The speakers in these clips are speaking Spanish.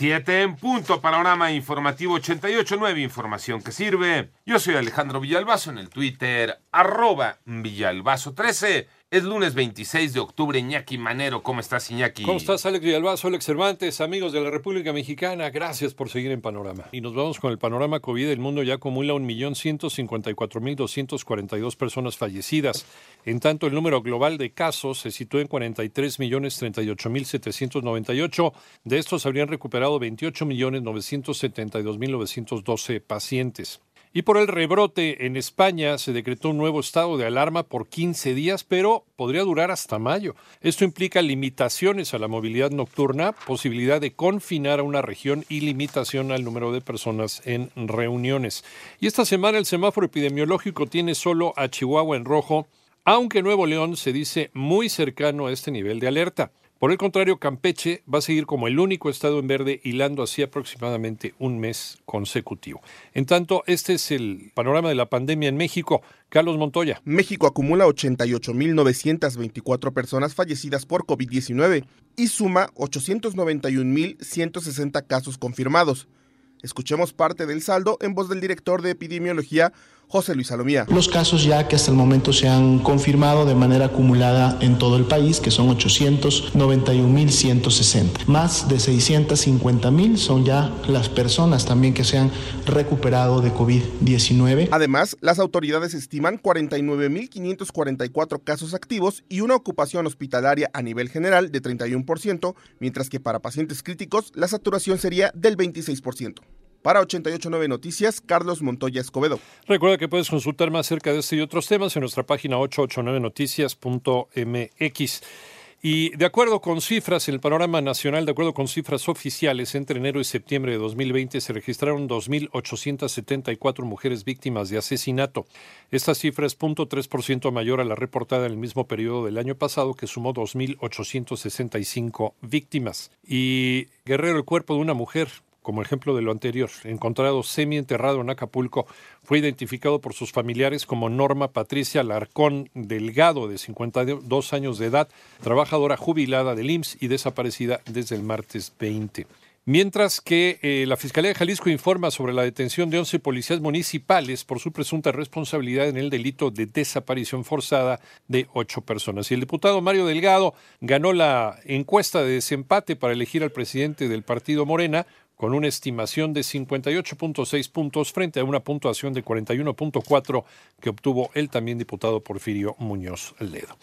Siete en punto, panorama informativo 88.9, información que sirve. Yo soy Alejandro Villalbazo en el Twitter, arroba Villalbazo13. Es lunes 26 de octubre, Iñaki Manero. ¿Cómo estás, Iñaki? ¿Cómo estás, Alex Villalbazo, Alex Cervantes, amigos de la República Mexicana? Gracias por seguir en Panorama. Y nos vamos con el panorama COVID. El mundo ya acumula 1.154.242 personas fallecidas. En tanto, el número global de casos se sitúa en 43.038.798. De estos habrían recuperado 28.972.912 pacientes. Y por el rebrote en España se decretó un nuevo estado de alarma por 15 días, pero podría durar hasta mayo. Esto implica limitaciones a la movilidad nocturna, posibilidad de confinar a una región y limitación al número de personas en reuniones. Y esta semana el semáforo epidemiológico tiene solo a Chihuahua en rojo, aunque Nuevo León se dice muy cercano a este nivel de alerta. Por el contrario, Campeche va a seguir como el único estado en verde, hilando así aproximadamente un mes consecutivo. En tanto, este es el panorama de la pandemia en México. Carlos Montoya. México acumula 88.924 personas fallecidas por COVID-19 y suma 891.160 casos confirmados. Escuchemos parte del saldo en voz del director de epidemiología, José Luis Salomía. Los casos ya que hasta el momento se han confirmado de manera acumulada en todo el país, que son 891.160. Más de 650.000 son ya las personas también que se han recuperado de COVID-19. Además, las autoridades estiman 49.544 casos activos y una ocupación hospitalaria a nivel general de 31%, mientras que para pacientes críticos la saturación sería del 26%. Para 889 Noticias, Carlos Montoya Escobedo. Recuerda que puedes consultar más acerca de este y otros temas en nuestra página 889noticias.mx. Y de acuerdo con cifras, el panorama nacional, de acuerdo con cifras oficiales, entre enero y septiembre de 2020 se registraron 2.874 mujeres víctimas de asesinato. Esta cifra es 0.3% mayor a la reportada en el mismo periodo del año pasado, que sumó 2.865 víctimas. Y Guerrero, el cuerpo de una mujer como ejemplo de lo anterior, encontrado semi-enterrado en Acapulco, fue identificado por sus familiares como Norma Patricia Larcón Delgado, de 52 años de edad, trabajadora jubilada del IMSS y desaparecida desde el martes 20. Mientras que eh, la Fiscalía de Jalisco informa sobre la detención de 11 policías municipales por su presunta responsabilidad en el delito de desaparición forzada de ocho personas. Y el diputado Mario Delgado ganó la encuesta de desempate para elegir al presidente del partido Morena, con una estimación de 58.6 puntos frente a una puntuación de 41.4 que obtuvo el también diputado Porfirio Muñoz Ledo.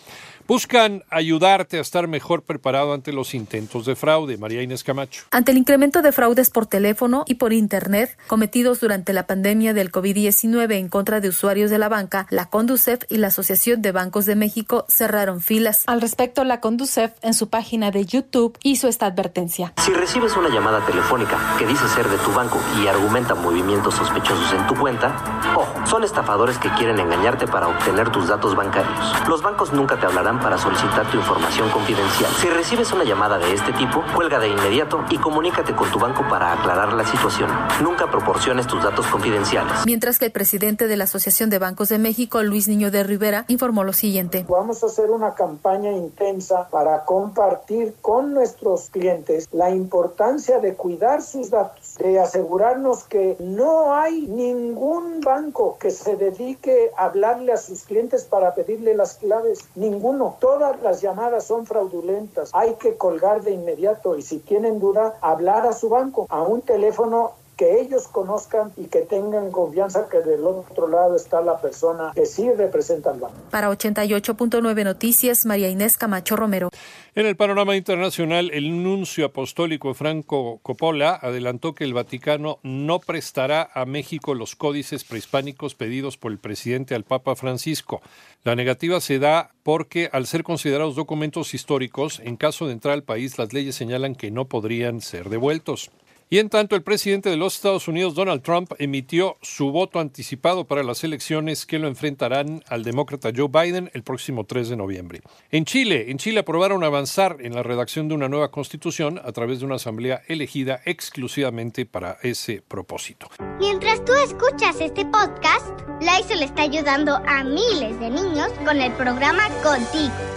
Buscan ayudarte a estar mejor preparado ante los intentos de fraude. María Inés Camacho. Ante el incremento de fraudes por teléfono y por Internet cometidos durante la pandemia del COVID-19 en contra de usuarios de la banca, la Conducef y la Asociación de Bancos de México cerraron filas. Al respecto, la Conducef en su página de YouTube hizo esta advertencia. Si recibes una llamada telefónica que dice ser de tu banco y argumenta movimientos sospechosos en tu cuenta, ojo, son estafadores que quieren engañarte para obtener tus datos bancarios. Los bancos nunca te hablarán para solicitar tu información confidencial. Si recibes una llamada de este tipo, cuelga de inmediato y comunícate con tu banco para aclarar la situación. Nunca proporciones tus datos confidenciales. Mientras que el presidente de la Asociación de Bancos de México, Luis Niño de Rivera, informó lo siguiente. Vamos a hacer una campaña intensa para compartir con nuestros clientes la importancia de cuidar su datos, de asegurarnos que no hay ningún banco que se dedique a hablarle a sus clientes para pedirle las claves, ninguno. Todas las llamadas son fraudulentas. Hay que colgar de inmediato y si tienen duda, hablar a su banco, a un teléfono que ellos conozcan y que tengan confianza que del otro lado está la persona que sí representa al banco. Para 88.9 Noticias, María Inés Camacho Romero. En el panorama internacional, el nuncio apostólico Franco Coppola adelantó que el Vaticano no prestará a México los códices prehispánicos pedidos por el presidente al Papa Francisco. La negativa se da porque, al ser considerados documentos históricos, en caso de entrar al país, las leyes señalan que no podrían ser devueltos. Y en tanto, el presidente de los Estados Unidos, Donald Trump, emitió su voto anticipado para las elecciones que lo enfrentarán al demócrata Joe Biden el próximo 3 de noviembre. En Chile, en Chile aprobaron avanzar en la redacción de una nueva constitución a través de una asamblea elegida exclusivamente para ese propósito. Mientras tú escuchas este podcast, Lysol está ayudando a miles de niños con el programa Contigo